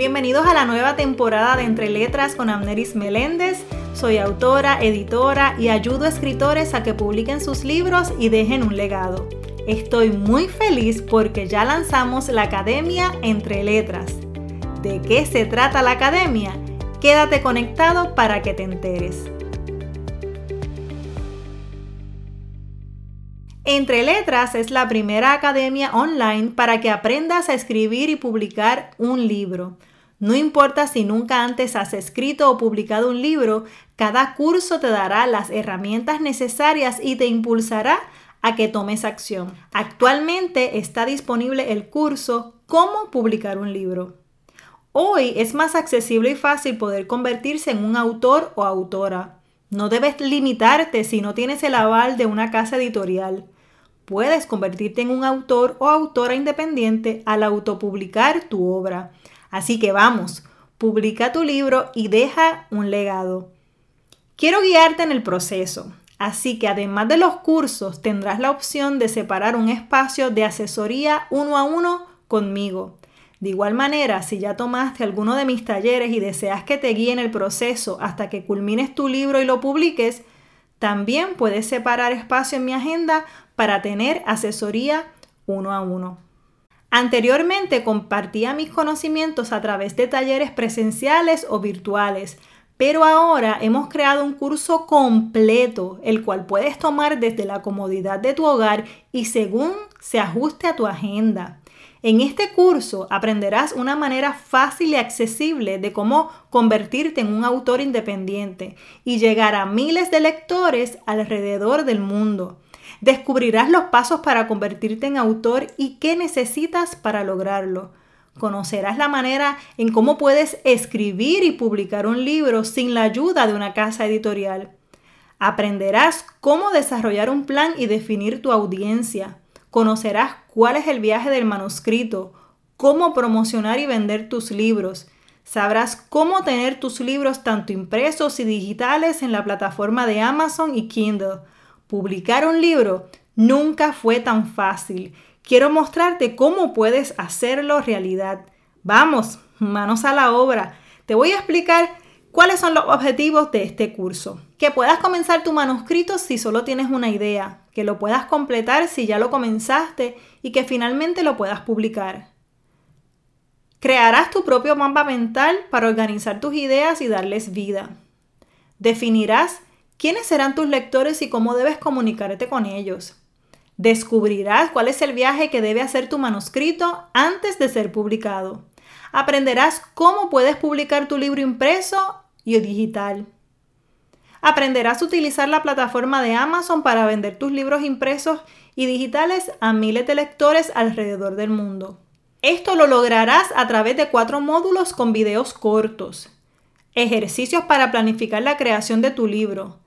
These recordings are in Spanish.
Bienvenidos a la nueva temporada de Entre Letras con Amneris Meléndez. Soy autora, editora y ayudo a escritores a que publiquen sus libros y dejen un legado. Estoy muy feliz porque ya lanzamos la Academia Entre Letras. ¿De qué se trata la Academia? Quédate conectado para que te enteres. Entre Letras es la primera academia online para que aprendas a escribir y publicar un libro. No importa si nunca antes has escrito o publicado un libro, cada curso te dará las herramientas necesarias y te impulsará a que tomes acción. Actualmente está disponible el curso Cómo publicar un libro. Hoy es más accesible y fácil poder convertirse en un autor o autora. No debes limitarte si no tienes el aval de una casa editorial puedes convertirte en un autor o autora independiente al autopublicar tu obra. Así que vamos, publica tu libro y deja un legado. Quiero guiarte en el proceso, así que además de los cursos tendrás la opción de separar un espacio de asesoría uno a uno conmigo. De igual manera, si ya tomaste alguno de mis talleres y deseas que te guíe en el proceso hasta que culmines tu libro y lo publiques, también puedes separar espacio en mi agenda para tener asesoría uno a uno. Anteriormente compartía mis conocimientos a través de talleres presenciales o virtuales, pero ahora hemos creado un curso completo, el cual puedes tomar desde la comodidad de tu hogar y según se ajuste a tu agenda. En este curso aprenderás una manera fácil y accesible de cómo convertirte en un autor independiente y llegar a miles de lectores alrededor del mundo. Descubrirás los pasos para convertirte en autor y qué necesitas para lograrlo. Conocerás la manera en cómo puedes escribir y publicar un libro sin la ayuda de una casa editorial. Aprenderás cómo desarrollar un plan y definir tu audiencia. Conocerás cuál es el viaje del manuscrito, cómo promocionar y vender tus libros. Sabrás cómo tener tus libros tanto impresos y digitales en la plataforma de Amazon y Kindle Publicar un libro nunca fue tan fácil. Quiero mostrarte cómo puedes hacerlo realidad. Vamos, manos a la obra. Te voy a explicar cuáles son los objetivos de este curso. Que puedas comenzar tu manuscrito si solo tienes una idea, que lo puedas completar si ya lo comenzaste y que finalmente lo puedas publicar. Crearás tu propio mapa mental para organizar tus ideas y darles vida. Definirás quiénes serán tus lectores y cómo debes comunicarte con ellos. Descubrirás cuál es el viaje que debe hacer tu manuscrito antes de ser publicado. Aprenderás cómo puedes publicar tu libro impreso y digital. Aprenderás a utilizar la plataforma de Amazon para vender tus libros impresos y digitales a miles de lectores alrededor del mundo. Esto lo lograrás a través de cuatro módulos con videos cortos. Ejercicios para planificar la creación de tu libro.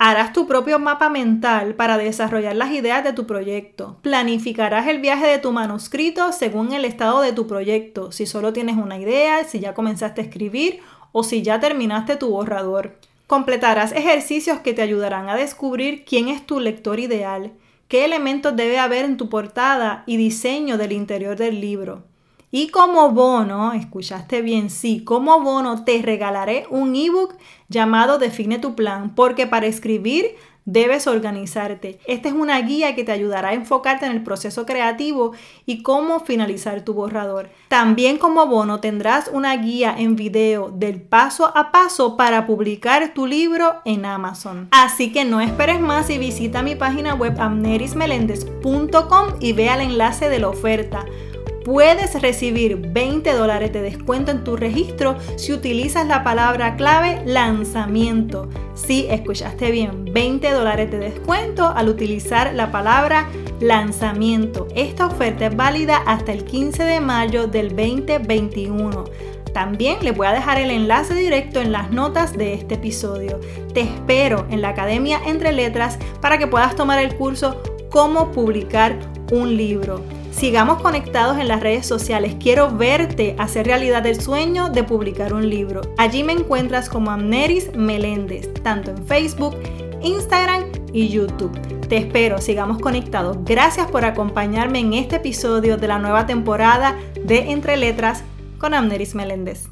Harás tu propio mapa mental para desarrollar las ideas de tu proyecto. Planificarás el viaje de tu manuscrito según el estado de tu proyecto, si solo tienes una idea, si ya comenzaste a escribir o si ya terminaste tu borrador. Completarás ejercicios que te ayudarán a descubrir quién es tu lector ideal, qué elementos debe haber en tu portada y diseño del interior del libro. Y como bono, escuchaste bien, sí, como bono te regalaré un ebook llamado Define tu plan, porque para escribir debes organizarte. Esta es una guía que te ayudará a enfocarte en el proceso creativo y cómo finalizar tu borrador. También como bono tendrás una guía en video del paso a paso para publicar tu libro en Amazon. Así que no esperes más y visita mi página web amnerismelendez.com y vea el enlace de la oferta puedes recibir 20 dólares de descuento en tu registro si utilizas la palabra clave lanzamiento. Sí, escuchaste bien, 20 dólares de descuento al utilizar la palabra lanzamiento. Esta oferta es válida hasta el 15 de mayo del 2021. También les voy a dejar el enlace directo en las notas de este episodio. Te espero en la Academia Entre Letras para que puedas tomar el curso Cómo publicar un libro. Sigamos conectados en las redes sociales. Quiero verte hacer realidad el sueño de publicar un libro. Allí me encuentras como Amneris Meléndez, tanto en Facebook, Instagram y YouTube. Te espero, sigamos conectados. Gracias por acompañarme en este episodio de la nueva temporada de Entre Letras con Amneris Meléndez.